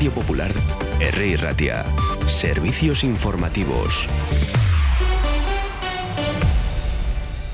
Radio Popular, R. Ratia. Servicios informativos.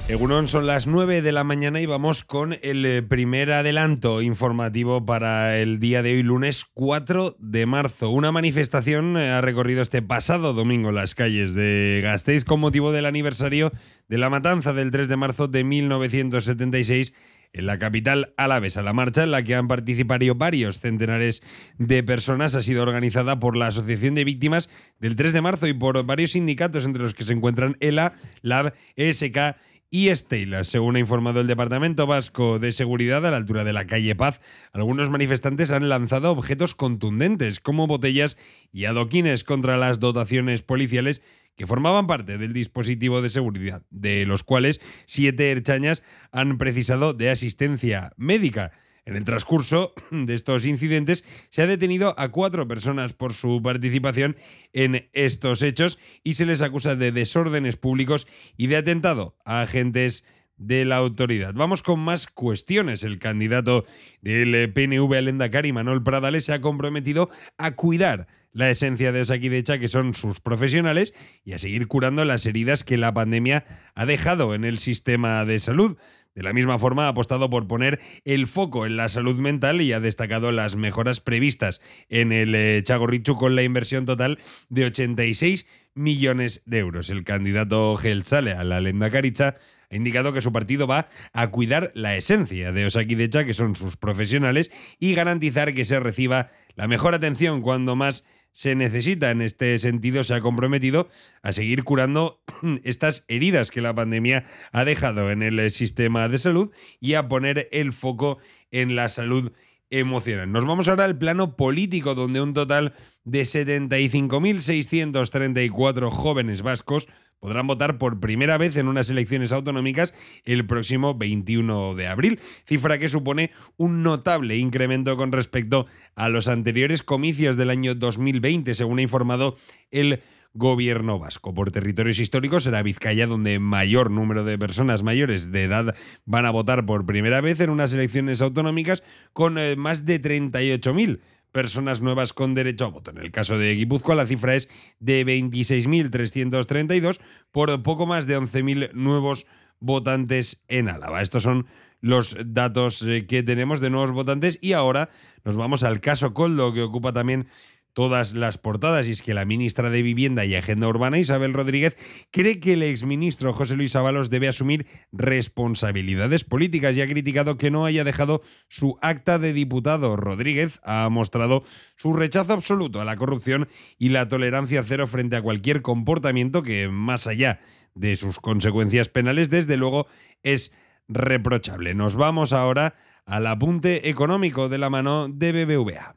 Egunon, son las 9 de la mañana y vamos con el eh, primer adelanto informativo para el día de hoy, lunes 4 de marzo. Una manifestación eh, ha recorrido este pasado domingo las calles de Gasteiz con motivo del aniversario de la matanza del 3 de marzo de 1976 en la capital alavesa. La marcha, en la que han participado varios centenares de personas, ha sido organizada por la Asociación de Víctimas del 3 de marzo y por varios sindicatos, entre los que se encuentran ELA, LAB, ESK y Estela. Según ha informado el Departamento Vasco de Seguridad, a la altura de la calle Paz, algunos manifestantes han lanzado objetos contundentes como botellas y adoquines contra las dotaciones policiales que formaban parte del dispositivo de seguridad, de los cuales siete herchañas han precisado de asistencia médica. En el transcurso de estos incidentes se ha detenido a cuatro personas por su participación en estos hechos y se les acusa de desórdenes públicos y de atentado a agentes de la autoridad. Vamos con más cuestiones. El candidato del PNV Alendacari, Manuel Pradales, se ha comprometido a cuidar la esencia de Osakidecha, que son sus profesionales, y a seguir curando las heridas que la pandemia ha dejado en el sistema de salud. De la misma forma, ha apostado por poner el foco en la salud mental y ha destacado las mejoras previstas en el eh, Chagorrichu con la inversión total de 86 millones de euros. El candidato Gelsale a la Lenda Caricha ha indicado que su partido va a cuidar la esencia de Osakidecha, que son sus profesionales, y garantizar que se reciba la mejor atención cuando más se necesita. En este sentido, se ha comprometido a seguir curando estas heridas que la pandemia ha dejado en el sistema de salud y a poner el foco en la salud emocional. Nos vamos ahora al plano político, donde un total de 75.634 jóvenes vascos podrán votar por primera vez en unas elecciones autonómicas el próximo 21 de abril, cifra que supone un notable incremento con respecto a los anteriores comicios del año 2020, según ha informado el gobierno vasco. Por territorios históricos será Vizcaya donde mayor número de personas mayores de edad van a votar por primera vez en unas elecciones autonómicas con eh, más de 38.000 personas nuevas con derecho a voto. En el caso de Guipúzcoa la cifra es de 26.332 por poco más de 11.000 nuevos votantes en Álava. Estos son los datos eh, que tenemos de nuevos votantes y ahora nos vamos al caso Coldo que ocupa también todas las portadas y es que la ministra de Vivienda y Agenda Urbana, Isabel Rodríguez, cree que el exministro José Luis Ábalos debe asumir responsabilidades políticas y ha criticado que no haya dejado su acta de diputado. Rodríguez ha mostrado su rechazo absoluto a la corrupción y la tolerancia cero frente a cualquier comportamiento que, más allá de sus consecuencias penales, desde luego es reprochable. Nos vamos ahora al apunte económico de la mano de BBVA.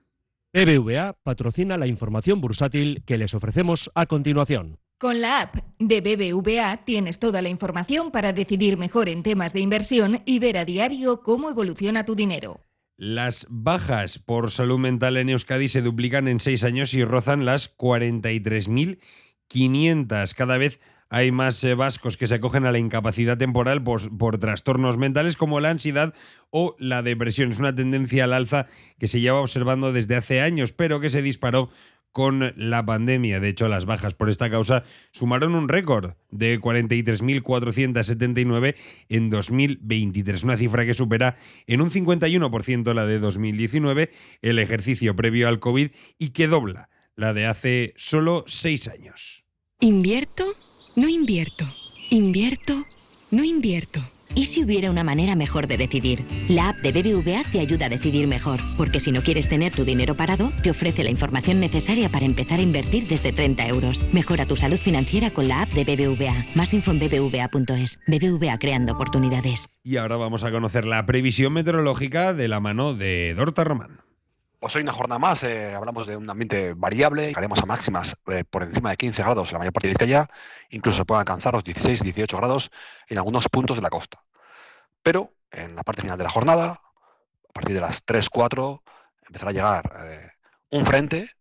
BBVA patrocina la información bursátil que les ofrecemos a continuación. Con la app de BBVA tienes toda la información para decidir mejor en temas de inversión y ver a diario cómo evoluciona tu dinero. Las bajas por salud mental en Euskadi se duplican en seis años y rozan las 43.500. Cada vez hay más eh, vascos que se acogen a la incapacidad temporal por, trastornos mentales como la ansiedad o la depresión. Es una tendencia al alza que se lleva observando desde hace años, pero que se disparó con la pandemia. De hecho, las bajas por esta causa sumaron un récord de 43.479 en 2023, una cifra que supera en un 51% la de 2019, el ejercicio previo al COVID, y que dobla la de hace solo seis años. ¿Invierto? No invierto. Invierto. No invierto. ¿Y si hubiera una manera mejor de decidir? La app de BBVA te ayuda a decidir mejor, porque si no quieres tener tu dinero parado, te ofrece la información necesaria para empezar a invertir desde 30 euros. Mejora tu salud financiera con la app de BBVA. Más info en bbva.es. BBVA creando oportunidades. Y ahora vamos a conocer la previsión meteorológica de la mano de Dorta Román. Pues hoy una jornada más, eh, hablamos de un ambiente variable, haremos a máximas eh, por encima de 15 grados en la mayor parte de Vizcaya, incluso se pueden alcanzar los 16, 18 grados en algunos puntos de la costa. Pero en la parte final de la jornada, a partir de las 3, 4, empezará a llegar eh, un frente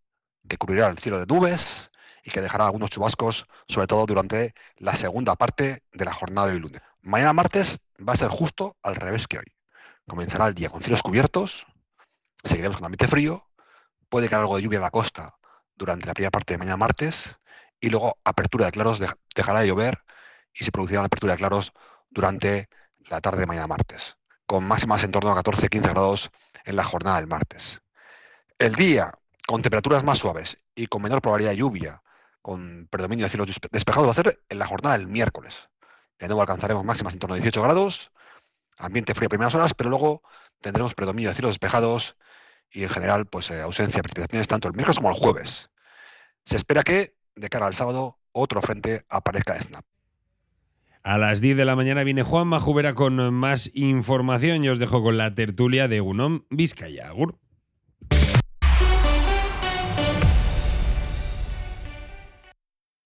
que cubrirá el cielo de nubes y que dejará algunos chubascos, sobre todo durante la segunda parte de la jornada de hoy lunes. Mañana martes va a ser justo al revés que hoy. Comenzará el día con cielos cubiertos, seguiremos con ambiente frío, puede caer algo de lluvia en la costa durante la primera parte de mañana martes y luego apertura de claros dejará de llover y se producirá una apertura de claros durante la tarde de mañana martes, con máximas en torno a 14-15 grados en la jornada del martes. El día, con temperaturas más suaves y con menor probabilidad de lluvia, con predominio de cielos despejados, va a ser en la jornada del miércoles. De nuevo alcanzaremos máximas en torno a 18 grados, ambiente frío a primeras horas, pero luego tendremos predominio de cielos despejados y en general pues eh, ausencia de precipitaciones tanto el miércoles como el jueves. Se espera que de cara al sábado otro frente aparezca de Snap. A las 10 de la mañana viene Juan Majubera con más información y os dejo con la tertulia de Unón Vizcaya. Agur.